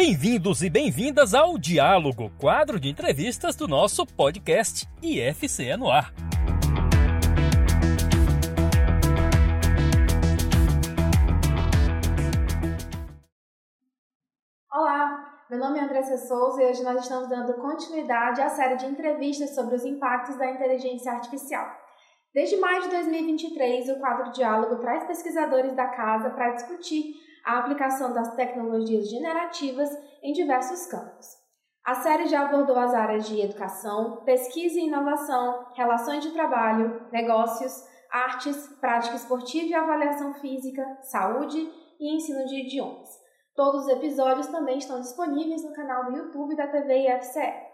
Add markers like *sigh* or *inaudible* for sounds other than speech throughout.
Bem-vindos e bem-vindas ao Diálogo, quadro de entrevistas do nosso podcast IFCE no ar. Olá, meu nome é Andressa Souza e hoje nós estamos dando continuidade à série de entrevistas sobre os impactos da inteligência artificial. Desde maio de 2023, o quadro Diálogo traz pesquisadores da casa para discutir a aplicação das tecnologias generativas em diversos campos. A série já abordou as áreas de educação, pesquisa e inovação, relações de trabalho, negócios, artes, prática esportiva e avaliação física, saúde e ensino de idiomas. Todos os episódios também estão disponíveis no canal do YouTube da TV IFCE.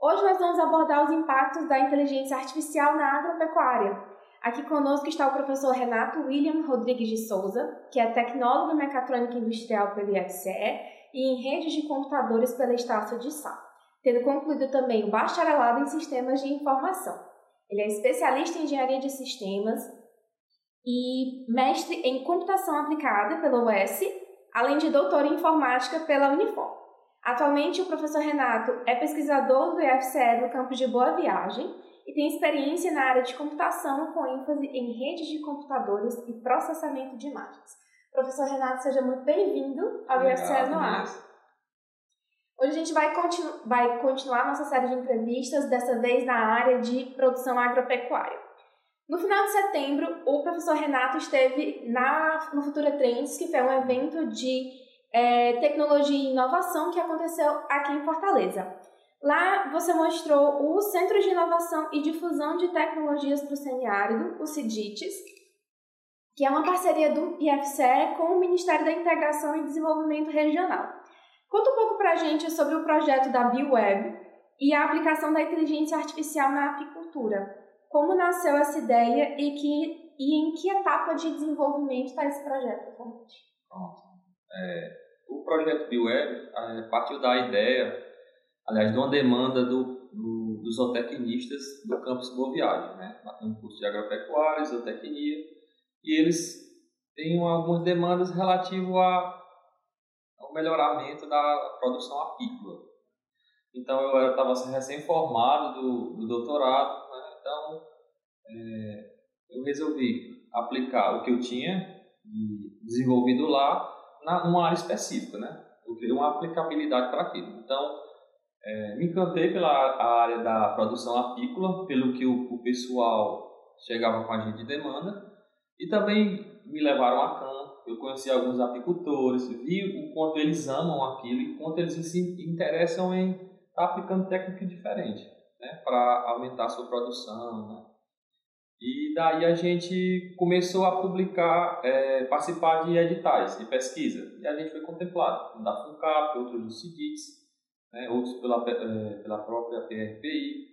Hoje nós vamos abordar os impactos da inteligência artificial na agropecuária. Aqui conosco está o professor Renato William Rodrigues de Souza, que é tecnólogo em mecatrônica industrial pelo IFCE e em redes de computadores pela Estácio de Sá, tendo concluído também o bacharelado em sistemas de informação. Ele é especialista em engenharia de sistemas e mestre em computação aplicada pela UES além de doutor em informática pela Unifor. Atualmente, o professor Renato é pesquisador do IFCE no campus de Boa Viagem e tem experiência na área de computação com ênfase em redes de computadores e processamento de imagens. Professor Renato, seja muito bem-vindo ao IFCE no ar. Hoje a gente vai, continu vai continuar nossa série de entrevistas, dessa vez na área de produção agropecuária. No final de setembro, o professor Renato esteve na, no Futura Trends, que foi um evento de é, tecnologia e inovação que aconteceu aqui em Fortaleza. Lá você mostrou o Centro de Inovação e Difusão de Tecnologias para o Semiárido, o CIDITES, que é uma parceria do IFCE com o Ministério da Integração e Desenvolvimento Regional. Conta um pouco para a gente sobre o projeto da BioWeb e a aplicação da inteligência artificial na apicultura como nasceu essa ideia e, que, e em que etapa de desenvolvimento está esse projeto? Pronto. É, o projeto BioWeb é, partiu da ideia, aliás, de uma demanda do, do, dos zootecnistas do campus Boa Viagem, né? um curso de agropecuária, zootecnia, e eles têm algumas demandas relativas ao melhoramento da produção apícola. Então eu estava recém-formado do, do doutorado então, é, eu resolvi aplicar o que eu tinha desenvolvido lá na, numa área específica, né? Eu criei uma aplicabilidade para aquilo. Então, é, me encantei pela área da produção apícola, pelo que o, o, pessoal chegava com a gente de demanda, e também me levaram a campo. Eu conheci alguns apicultores, vi o quanto eles amam aquilo e quanto eles se interessam em estar tá aplicando técnica diferente né, para aumentar a sua produção. Né? E daí a gente começou a publicar, é, participar de editais de pesquisa. E a gente foi contemplado, da FUNCAP, outros do CIDITS, né, outros pela, é, pela própria PRPI.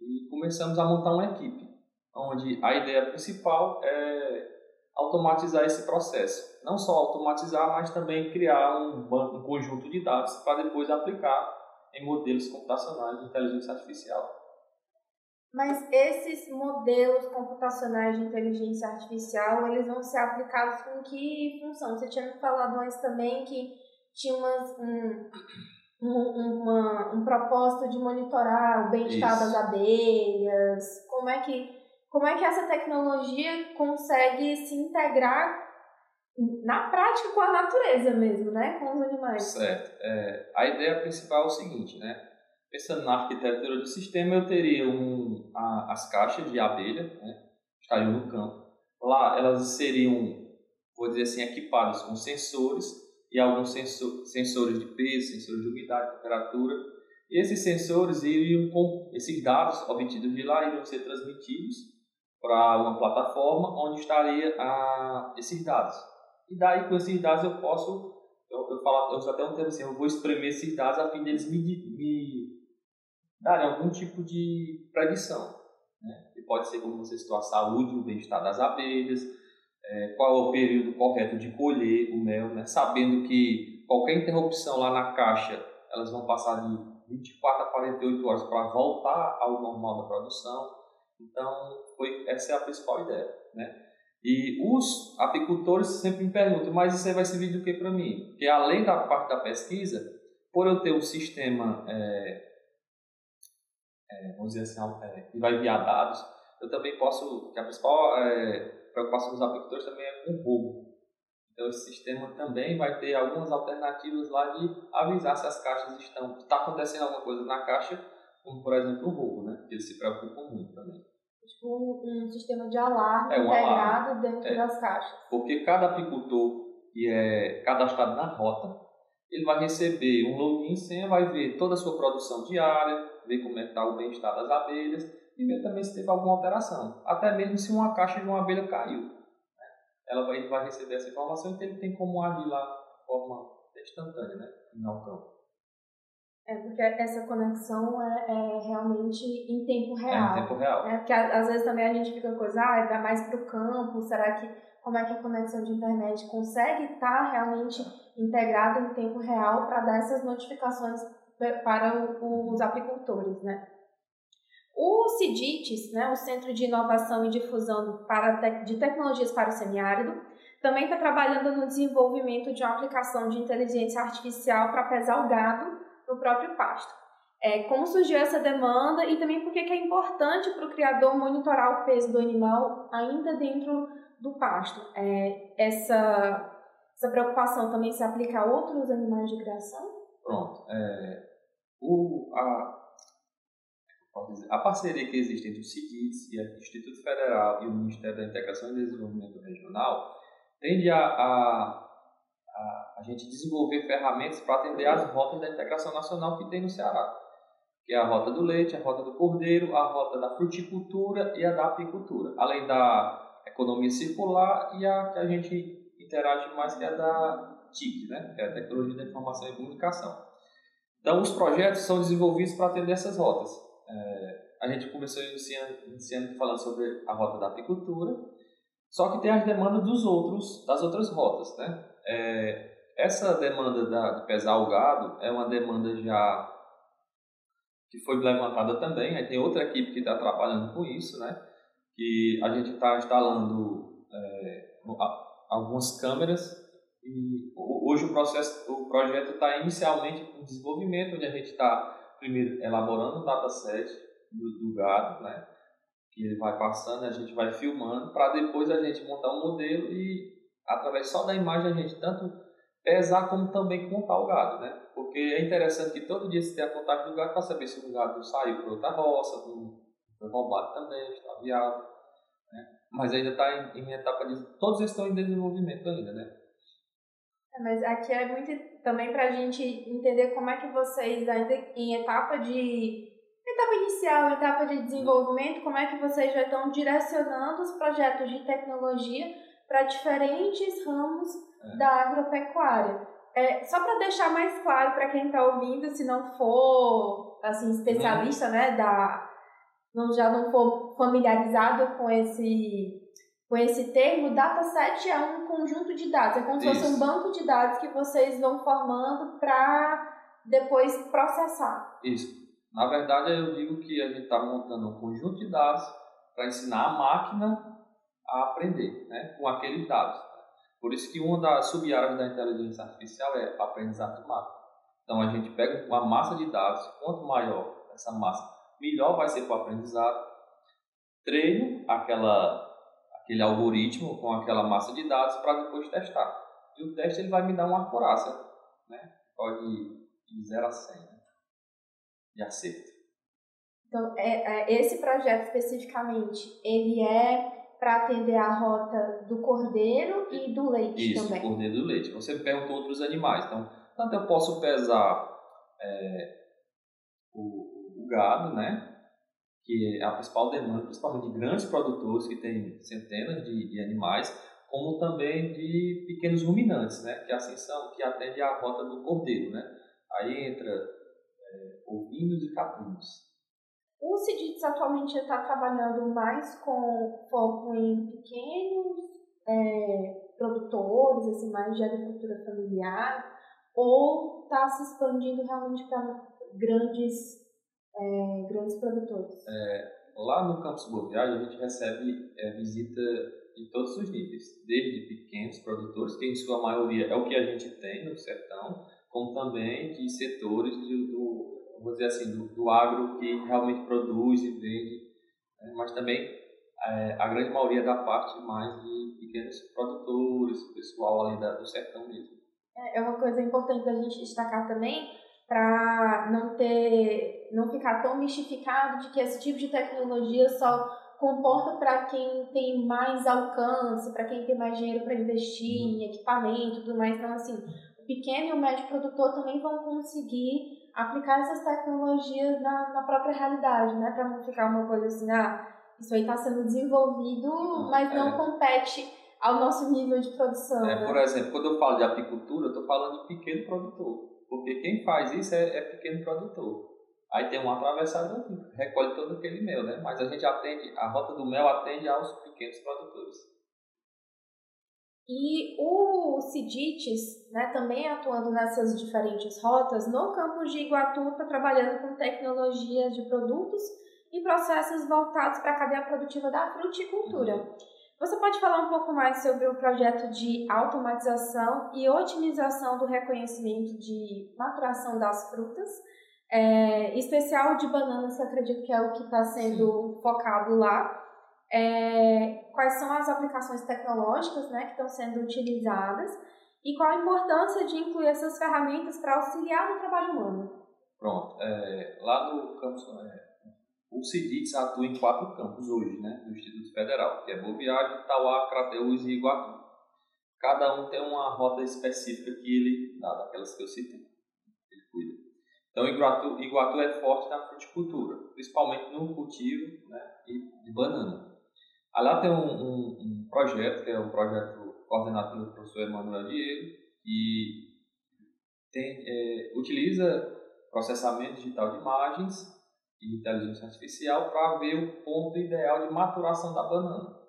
E começamos a montar uma equipe, onde a ideia principal é automatizar esse processo. Não só automatizar, mas também criar um, banco, um conjunto de dados para depois aplicar em modelos computacionais de inteligência artificial. Mas esses modelos computacionais de inteligência artificial, eles vão ser aplicados com que função? Você tinha me falado antes também que tinha umas, um, um, uma, um propósito de monitorar o bem-estar das abelhas. Como é que como é que essa tecnologia consegue se integrar na prática com a natureza mesmo, né? Com os animais. Certo. É, a ideia principal é o seguinte, né? Pensando na arquitetura do sistema, eu teria um, a, as caixas de abelha, né? Estariam no campo. Lá elas seriam, vou dizer assim, equipadas com sensores e alguns sensor, sensores de peso, sensores de umidade, temperatura. E esses sensores iriam esses dados obtidos de lá iriam ser transmitidos para uma plataforma onde estaria a, esses dados. E daí, com esses dados, eu posso, eu, eu, falo, eu até um termo assim, eu vou espremer esses dados a fim deles me, me darem algum tipo de predição. Né? Que pode ser como você citou a saúde, o bem-estar das abelhas, é, qual é o período correto de colher o mel, né? sabendo que qualquer interrupção lá na caixa, elas vão passar de 24 a 48 horas para voltar ao normal da produção. Então, foi, essa é a principal ideia. Né? E os apicultores sempre me perguntam, mas isso aí vai servir do que para mim? Porque além da parte da pesquisa, por eu ter um sistema, é, é, vamos dizer assim, é, que vai enviar dados, eu também posso, que a principal é, preocupação dos apicultores também é com o roubo. Então esse sistema também vai ter algumas alternativas lá de avisar se as caixas estão, está acontecendo alguma coisa na caixa, como por exemplo o roubo, né? Que eles se preocupam muito também tipo um, sistema de alarme é, um integrado alarme. dentro é. das caixas. Porque cada apicultor que é cadastrado na rota, ele vai receber um login senha, vai ver toda a sua produção diária, ver como é está o bem-estar das abelhas e ver também se teve alguma alteração. Até mesmo se uma caixa de uma abelha caiu. Né? Ela vai, vai receber essa informação e ele tem como agir lá de forma instantânea, né? no campo. É porque essa conexão é, é, realmente em tempo real. É em tempo real. É porque às vezes também a gente fica com coisa, ah, vai mais para o campo, será que como é que a conexão de internet consegue estar tá realmente integrada em tempo real para dar essas notificações para os apicultores, né? O CIDITES, né, o Centro de Inovação e Difusão para de Tecnologias para o Semiárido, também está trabalhando no desenvolvimento de uma aplicação de inteligência artificial para pesar o gado no próprio pasto. É, como surgiu essa demanda e também porque é importante para o criador monitorar o peso do animal ainda dentro do pasto. É, essa, essa preocupação também se aplica a outros animais de criação? Pronto. É, o, a, a parceria que existe entre o CIDIS e o Instituto Federal e o Ministério da Integração e Desenvolvimento Regional tende a, a a, a gente desenvolver ferramentas para atender as rotas da integração nacional que tem no Ceará, que é a rota do leite, a rota do cordeiro, a rota da fruticultura e a da apicultura, além da economia circular e a que a gente interage mais que é a da TIC, né? que é a Tecnologia da Informação e Comunicação. Então, os projetos são desenvolvidos para atender essas rotas. É, a gente começou iniciando, falando sobre a rota da apicultura, só que tem as demandas dos outros, das outras rotas, né? É, essa demanda da, de pesar o gado é uma demanda já que foi levantada também. Aí tem outra equipe que está trabalhando com isso, né? Que a gente está instalando é, algumas câmeras e hoje o processo, o projeto está inicialmente em desenvolvimento, onde a gente está primeiro elaborando um dataset do, do gado, né? Que ele vai passando, a gente vai filmando para depois a gente montar um modelo e através só da imagem a gente tanto pesar como também contar o gado, né? Porque é interessante que todo dia se tem a contagem do gado para saber se o gado saiu para outra roça, foi roubado também, está viado, né? Mas ainda está em, em, etapa de... Todos estão em desenvolvimento ainda, né? É, mas aqui é muito também para a gente entender como é que vocês ainda em etapa de etapa inicial, etapa de desenvolvimento, como é que vocês já estão direcionando os projetos de tecnologia para diferentes ramos é. da agropecuária. É, só para deixar mais claro para quem está ouvindo, se não for assim especialista, uhum. né, da não já não for familiarizado com esse com esse termo, dataset é um conjunto de dados, é como se fosse um banco de dados que vocês vão formando para depois processar. Isso. Na verdade, eu digo que a gente está montando um conjunto de dados para ensinar a máquina a aprender né, com aqueles dados. Por isso que uma das sub-áreas da inteligência artificial é aprendizado máquina. Então a gente pega uma massa de dados, quanto maior essa massa, melhor vai ser para o aprendizado. Treino aquela, aquele algoritmo com aquela massa de dados para depois testar. E o teste ele vai me dar uma acurácia, né? pode ir de 0 a 100 né? de acerto. Então, é, é, esse projeto especificamente, ele é para atender a rota do cordeiro e do leite Isso, também. Isso, cordeiro e do leite. Você perguntou outros animais. Então, tanto eu posso pesar é, o, o, gado, né? Que é a principal demanda, principalmente de grandes produtores que têm centenas de, de animais, como também de pequenos ruminantes, né? Que assim são, que atende a rota do cordeiro, né? Aí entra é, ovinos e caprinos. O CIDITS atualmente está trabalhando mais com foco em pequenos é, produtores, assim, mais de agricultura familiar, ou está se expandindo realmente para grandes, é, grandes produtores? É, lá no Campus Viagem a gente recebe é, visita de todos os níveis, desde pequenos produtores, que em sua maioria é o que a gente tem no sertão, como também de setores de, do, vamos dizer assim, do, do agro que realmente produz e vende, né? mas também é, a grande maioria da parte mais de pequenos produtores, pessoal ali da, do sertão mesmo. É, é uma coisa importante da gente destacar também, para não ter, não ficar tão mistificado de que esse tipo de tecnologia só comporta para quem tem mais alcance, para quem tem mais dinheiro para investir em equipamento, tudo mais. Então, assim, o pequeno e o médio produtor também vão conseguir aplicar essas tecnologias na, na própria realidade, né? Para não ficar uma coisa assim, ah, isso aí está sendo desenvolvido, mas não é. compete ao nosso nível de produção. É, né? Por exemplo, quando eu falo de apicultura, eu estou falando de pequeno produtor. Porque quem faz isso é, é pequeno produtor. Aí tem um atravessador que recolhe todo aquele mel, né? Mas a gente atende, a rota do mel atende aos pequenos produtores. E o Cidites, né, também atuando nessas diferentes rotas, no campus de Iguatu está trabalhando com tecnologias de produtos e processos voltados para a cadeia produtiva da fruticultura. Uhum. Você pode falar um pouco mais sobre o projeto de automatização e otimização do reconhecimento de maturação das frutas, é, especial de bananas, que acredito que é o que está sendo Sim. focado lá. É, quais são as aplicações tecnológicas né, que estão sendo utilizadas e qual a importância de incluir essas ferramentas para auxiliar no trabalho humano? Pronto. É, lá no campus é, o CIDITS atua em quatro campos hoje, né, no Instituto Federal, que é Boa Viagem, Tauá, Crateús e Iguatu. Cada um tem uma rota específica que ele dá, daquelas que eu citei, ele cuida. Então, Iguatu, Iguatu é forte na fruticultura, principalmente no cultivo né, de banana. Aí lá tem um, um, um, projeto, que é um projeto coordenado pelo professor Emanuel Diego, que tem, é, utiliza processamento digital de imagens e inteligência artificial para ver o ponto ideal de maturação da banana.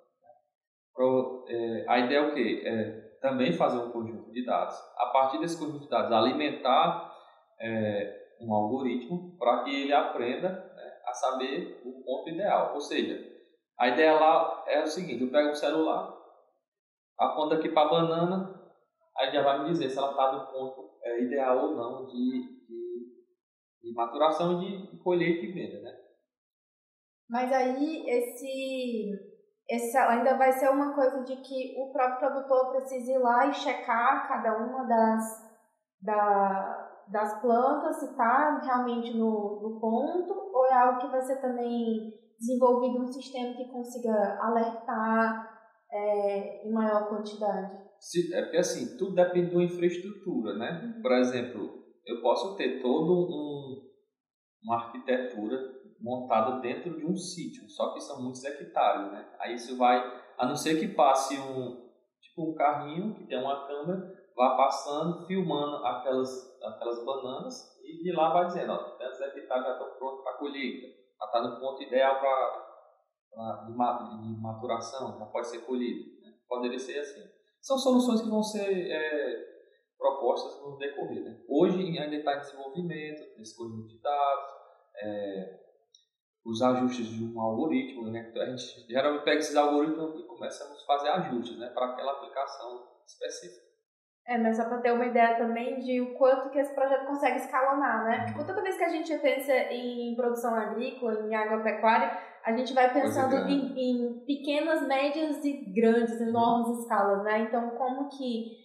Pro, é, a ideia é o quê? É também fazer um conjunto de dados. A partir desse conjunto de dados, alimentar é, um algoritmo para que ele aprenda né, a saber o ponto ideal. Ou seja, a ideia lá é o seguinte: eu pego um celular, aponto aqui para a banana, aí já vai me dizer se ela está no ponto é, ideal ou não de, de maturação de, de colheita e venda, né? Mas aí esse, esse ainda vai ser uma coisa de que o próprio produtor precisa ir lá e checar cada uma das, da, das plantas, se está realmente no, no ponto, ou é algo que vai ser também desenvolvido um sistema que consiga alertar é, em maior quantidade? é porque assim, tudo depende de uma infraestrutura, né? Uhum. Por exemplo, eu posso ter todo um, uma arquitetura montada dentro de um sítio, só que são muitos hectares, né? Aí isso vai, a não ser que passe um tipo um carrinho que tem uma câmera, vá passando, filmando aquelas aquelas bananas e de lá vai dizendo, ó, tantos hectares já estão prontos para colheita, já está no ponto ideal para de maturação, já pode ser colhido. Né? Poderia ser assim. São soluções que vão ser é, propostas no decorrer. Né? Hoje ainda está em desenvolvimento conjunto de dados, é, os ajustes de um algoritmo. Né? Então, a gente geralmente pega esses algoritmos e começamos a fazer ajustes né, para aquela aplicação específica. É, mas só para ter uma ideia também de o quanto que esse projeto consegue escalonar, né? Porque toda vez que a gente pensa em produção agrícola, em agropecuária, a gente vai pensando em, em, pequenas, médias e grandes, enormes escalas, né? Então, como que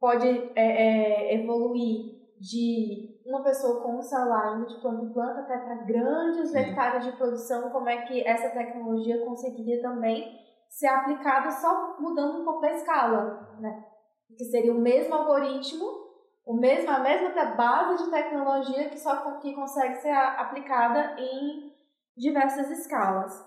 pode é, é, evoluir de uma pessoa com um salário de planta em planta até para grandes Sim. hectares de produção, como é que essa tecnologia conseguiria também ser aplicada só mudando um pouco a escala, né? Que seria o mesmo algoritmo, o mesmo, a mesma base de tecnologia que só que consegue ser aplicada em diversas escalas.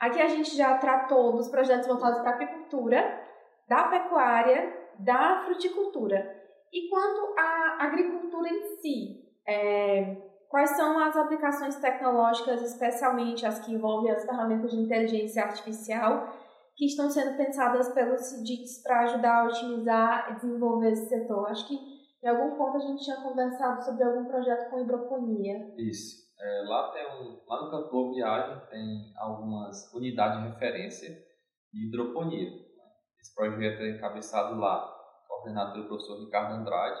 Aqui a gente já tratou dos projetos voltados para a apicultura, da pecuária da fruticultura. E quanto à agricultura em si, é, quais são as aplicações tecnológicas, especialmente as que envolvem as ferramentas de inteligência artificial, que estão sendo pensadas pelos CIDITs para ajudar a otimizar e desenvolver esse setor? Acho que em algum ponto a gente tinha conversado sobre algum projeto com hidroponia. Isso. É, lá, tem um, lá no Campo Viagem tem algumas unidades de referência de hidroponia. Esse projeto é encabeçado lá, coordenado pelo professor Ricardo Andrade,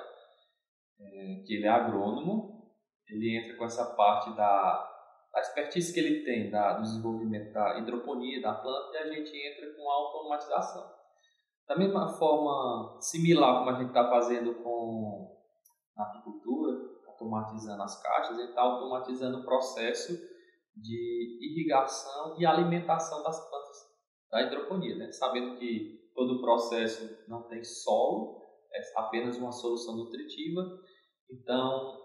é, que ele é agrônomo, ele entra com essa parte da, da expertise que ele tem da, do desenvolvimento da hidroponia da planta e a gente entra com a automatização. Da mesma forma similar como a gente está fazendo com a apicultura, automatizando as caixas, ele está automatizando o processo de irrigação e alimentação das plantas da hidroponia, né? sabendo que todo o processo não tem solo, é apenas uma solução nutritiva. Então,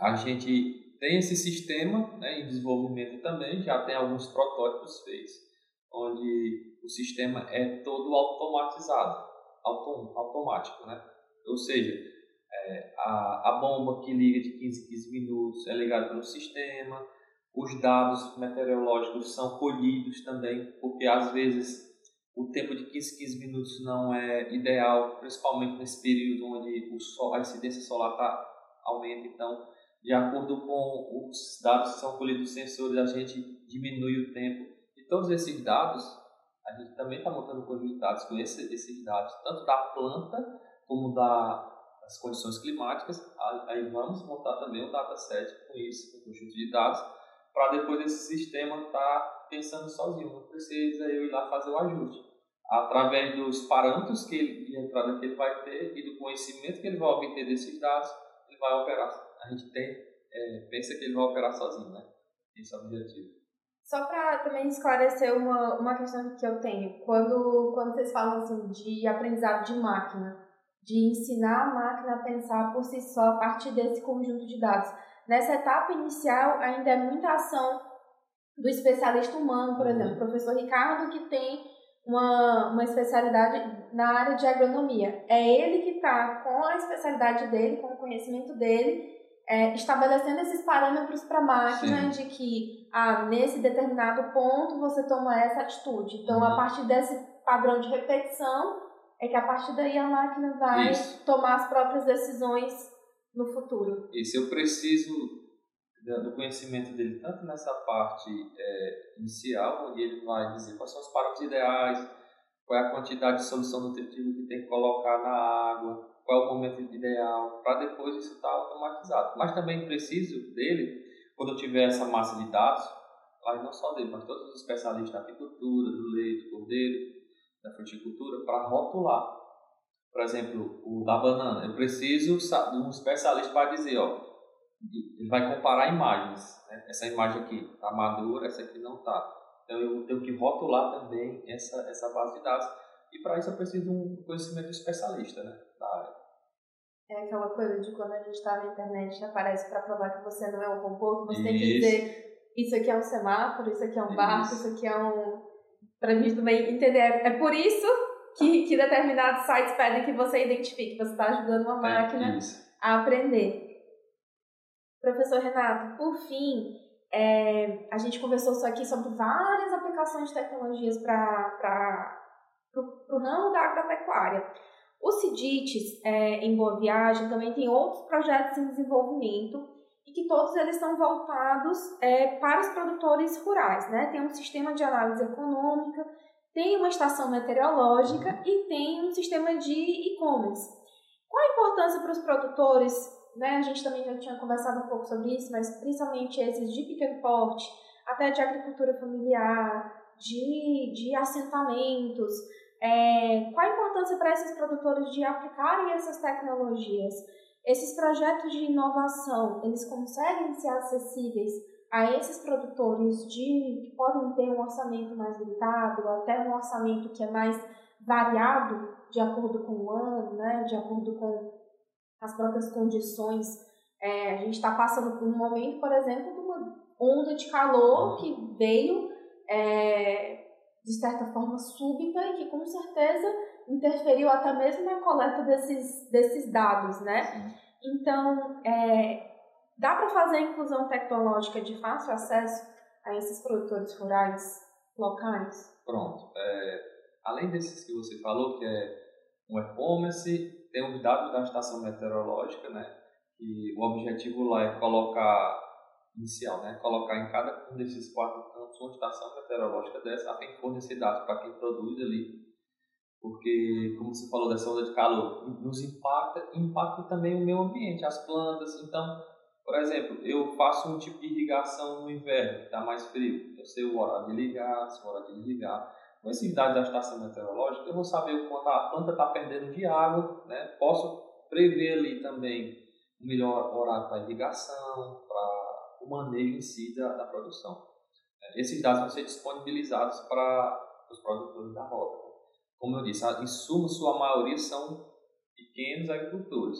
a gente tem esse sistema né, em desenvolvimento também, já tem alguns protótipos feitos, onde o sistema é todo automatizado, autom automático, né? Ou seja, é, a, a bomba que liga de 15 em 15 minutos é ligada pelo sistema, os dados meteorológicos são colhidos também, porque às vezes o tempo de 15 15 minutos não é ideal, principalmente nesse período onde o sol, a incidência solar tá, aumenta. Então, de acordo com os dados que são colhidos dos sensores, a gente diminui o tempo. E todos esses dados, a gente também está montando um conjunto de dados com esse, esses dados, tanto da planta como da, das condições climáticas. Aí vamos montar também um dataset com isso, um conjunto de dados, para depois esse sistema estar tá pensando sozinho, não precisa eu ir lá fazer o ajuste. Através dos parâmetros que ele, entrada que ele vai ter e do conhecimento que ele vai obter desses dados, ele vai operar. A gente tem, é, pensa que ele vai operar sozinho, né? Esse é o objetivo. Só para também esclarecer uma, uma questão que eu tenho, quando, quando vocês falam assim, de aprendizado de máquina, de ensinar a máquina a pensar por si só a partir desse conjunto de dados, Nessa etapa inicial, ainda é muita ação do especialista humano, por exemplo, o professor Ricardo, que tem uma, uma especialidade na área de agronomia. É ele que está com a especialidade dele, com o conhecimento dele, é, estabelecendo esses parâmetros para a máquina Sim. de que ah, nesse determinado ponto você toma essa atitude. Então, uhum. a partir desse padrão de repetição, é que a partir daí a máquina vai Isso. tomar as próprias decisões no futuro. Isso, eu preciso do conhecimento dele tanto nessa parte é, inicial, onde ele vai dizer quais são os parâmetros ideais, qual é a quantidade de solução nutritiva que tem que colocar na água, qual é o momento ideal, para depois isso estar tá automatizado. Mas também preciso dele, quando eu tiver essa massa de dados, mas não só dele, mas todos os especialistas da apicultura, do leite, do cordeiro, da fruticultura, para rotular por exemplo, o da banana, eu preciso de um especialista para dizer, ó, ele vai comparar imagens, né? essa imagem aqui está madura, essa aqui não está. Então eu tenho que rotular também essa, essa base de dados. E para isso eu preciso de um conhecimento especialista né, da área. É aquela coisa de quando a gente está na internet aparece para provar que você não é um robô, que você isso. tem que dizer isso aqui é um semáforo, isso aqui é um barco, isso, isso aqui é um. Para a gente também entender. É por isso que, que determinados sites pedem que você identifique. Você está ajudando uma é, máquina é, a aprender. Professor Renato, por fim, é, a gente conversou só aqui sobre várias aplicações de tecnologias para o ramo da agropecuária. O CIDITES, é, em Boa Viagem, também tem outros projetos em desenvolvimento e que todos eles estão voltados é, para os produtores rurais. Né? Tem um sistema de análise econômica tem uma estação meteorológica e tem um sistema de e-commerce. Qual a importância para os produtores? Né? A gente também já tinha conversado um pouco sobre isso, mas principalmente esses de pequeno porte, até de agricultura familiar, de, de assentamentos. É, qual a importância para esses produtores de aplicarem essas tecnologias? Esses projetos de inovação, eles conseguem ser acessíveis a esses produtores de que podem ter um orçamento mais limitado, até um orçamento que é mais variado de acordo com o ano, né, de acordo com as próprias condições. É, a gente está passando por um momento, por exemplo, de uma onda de calor que veio é, de certa forma súbita e que com certeza interferiu até mesmo na coleta desses, desses dados, né? Então, é, Dá para fazer a inclusão tecnológica de fácil acesso a esses produtores rurais locais? Pronto. É, além desses que você falou, que é um e-commerce, tem os dados da estação meteorológica, né? E o objetivo lá é colocar, inicial, né? Colocar em cada um desses quatro campos uma estação meteorológica dessa a fim de fornecer dados para quem produz ali. Porque, como você falou dessa onda de calor, nos impacta, impacta também o meio ambiente, as plantas. Então, por exemplo, eu faço um tipo de irrigação no inverno, que está mais frio. Eu sei o horário de ligar, se o horário de desligar. Com esse dado da estação meteorológica, eu vou saber o quanto a planta está perdendo de água, né? Posso prever ali também o melhor horário para irrigação, para o manejo em si da, da produção. É, esses dados vão ser disponibilizados para os produtores da rota. Como eu disse, em suma, sua maioria são pequenos agricultores.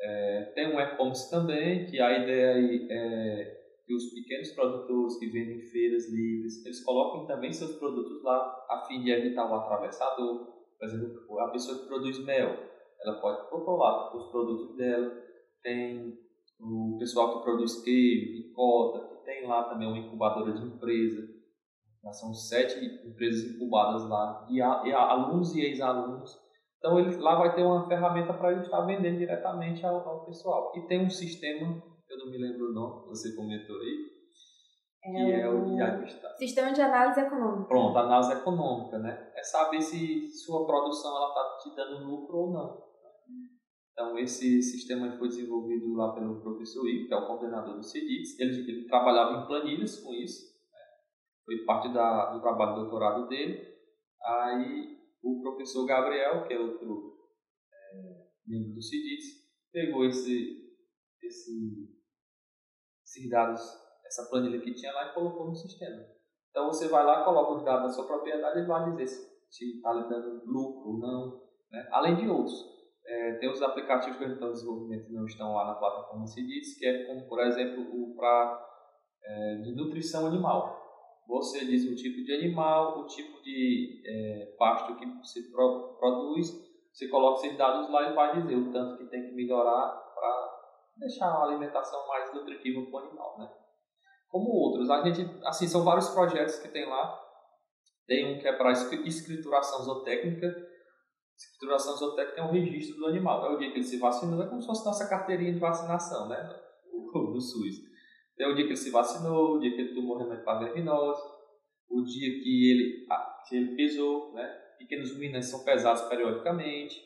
É, tem um e-commerce também, que a ideia é que os pequenos produtores que vendem em feiras livres, eles coloquem também seus produtos lá a fim de evitar o atravessador. Por exemplo, a pessoa que produz mel, ela pode colocar os produtos dela. Tem o pessoal que produz queijo, ricota, que tem lá também uma incubadora de empresa. São sete empresas incubadas lá, e, alunos e ex-alunos então ele lá vai ter uma ferramenta para ele estar vendendo diretamente ao, ao, pessoal. E tem um sistema, eu não me lembro o nome, você comentou aí, é que é o diagnóstico. Sistema de análise econômica. Pronto, análise econômica, né? É saber se sua produção ela está te dando lucro ou não. Então esse sistema foi desenvolvido lá pelo professor Ivo, que é o coordenador do CEDITS. Ele, ele trabalhava em planilhas com isso. Né? Foi parte da, do trabalho de doutorado dele. Aí o professor Gabriel, que é outro é, membro do CIDITS, pegou esse, esse, esses dados, essa planilha que tinha lá e colocou no sistema. Então você vai lá, coloca os dados da sua propriedade e vai dizer se está lhe dando lucro ou não, né? além de outros. É, tem os aplicativos que estão em desenvolvimento não estão lá na plataforma CIDITS, que é como, por exemplo, o para é, de nutrição animal. Você diz o tipo de animal, o tipo de é, pasto que você pro, produz, você coloca esses dados lá e vai dizer o tanto que tem que melhorar deixar a alimentação mais nutritiva para o animal, né? Como outros, a gente, assim, são vários projetos que tem lá. Tem um que é para escrituração zootécnica. Escrituração zootécnica tem um registro do animal. É o dia que ele se vacinou, é como se fosse nossa carteirinha de vacinação, né? *laughs* Do SUS. É o dia que ele se vacinou, o dia que ele tomou remédio para verminose, o dia que ele, que ele pesou, né? Pequenos ruínas são pesados periodicamente.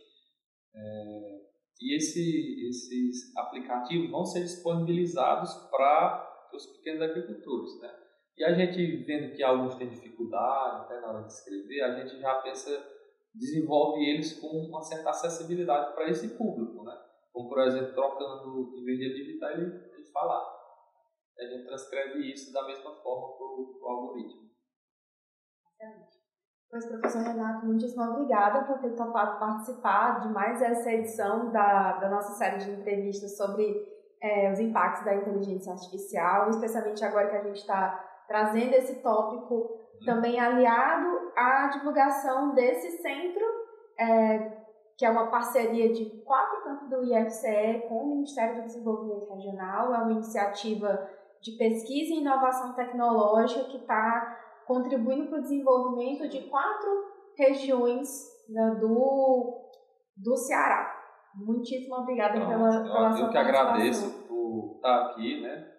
É, e esse, esses aplicativos vão ser disponibilizados para os pequenos agricultores, né? E a gente vendo que alguns têm dificuldade até na hora de escrever, a gente já pensa, desenvolve eles com uma certa acessibilidade para esse público, né? Como, por exemplo, trocando, em vez de ele ele, ele falar a gente transcreve isso da mesma forma para o algoritmo. Excelente. Pois, professor Renato, muitíssimo obrigada por ter topado participar de mais essa edição da, da nossa série de entrevistas sobre é, os impactos da inteligência artificial, especialmente agora que a gente está trazendo esse tópico também aliado à divulgação desse centro, é, que é uma parceria de quatro campos do IFCE com o Ministério do Desenvolvimento Regional, é uma iniciativa de pesquisa e inovação tecnológica que está contribuindo para o desenvolvimento de quatro regiões né, do, do Ceará. Muitíssimo obrigada Pronto, pela, pela eu, sua Eu que agradeço por estar aqui, né,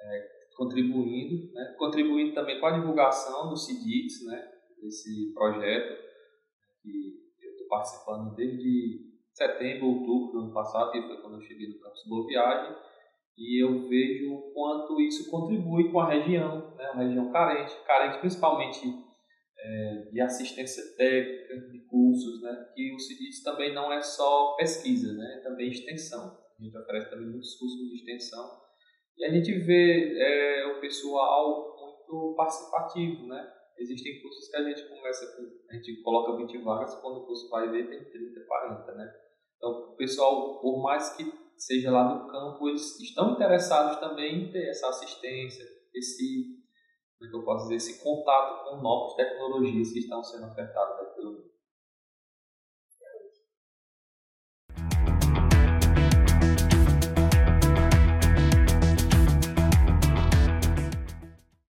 é, contribuindo, né, contribuindo também com a divulgação do CIDITS, né, desse projeto que eu estou participando desde setembro, outubro do ano passado, que foi quando eu cheguei no campus Boa Viagem, e eu vejo o quanto isso contribui com a região, né, uma região carente, carente principalmente é, de assistência técnica, de cursos, né, que o CIDIS também não é só pesquisa, né, é também extensão. A gente oferece também muitos cursos de extensão e a gente vê é, o pessoal muito participativo, né? Existem cursos que a gente começa com, a gente coloca 20 vagas, quando o curso vai ver tem 30, 40, né? Então, o pessoal, por mais que seja lá no campo, eles estão interessados também em ter essa assistência, esse, como é que eu posso dizer, esse contato com novas tecnologias que estão sendo ofertadas